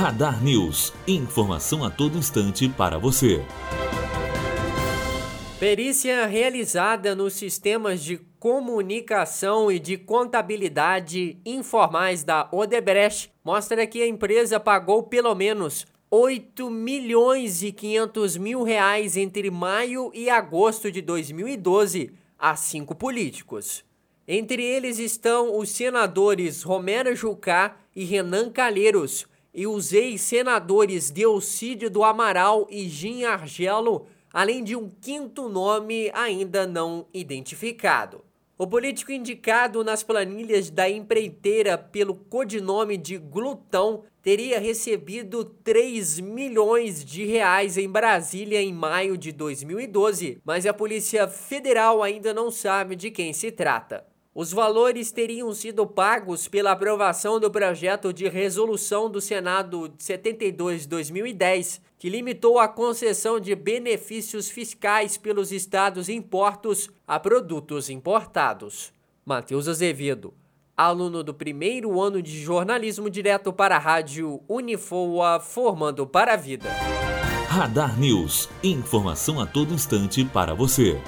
Radar News. Informação a todo instante para você. Perícia realizada nos sistemas de comunicação e de contabilidade informais da Odebrecht mostra que a empresa pagou pelo menos 8 milhões e 500 mil reais entre maio e agosto de 2012 a cinco políticos. Entre eles estão os senadores Romero Jucá e Renan Calheiros e os ex-senadores Delcídio do Amaral e Jim Argelo, além de um quinto nome ainda não identificado. O político indicado nas planilhas da empreiteira pelo codinome de Glutão teria recebido 3 milhões de reais em Brasília em maio de 2012, mas a Polícia Federal ainda não sabe de quem se trata. Os valores teriam sido pagos pela aprovação do projeto de resolução do Senado 72-2010, que limitou a concessão de benefícios fiscais pelos estados importos a produtos importados. Matheus Azevedo, aluno do primeiro ano de jornalismo direto para a rádio Unifoa, formando para a vida. Radar News, informação a todo instante para você.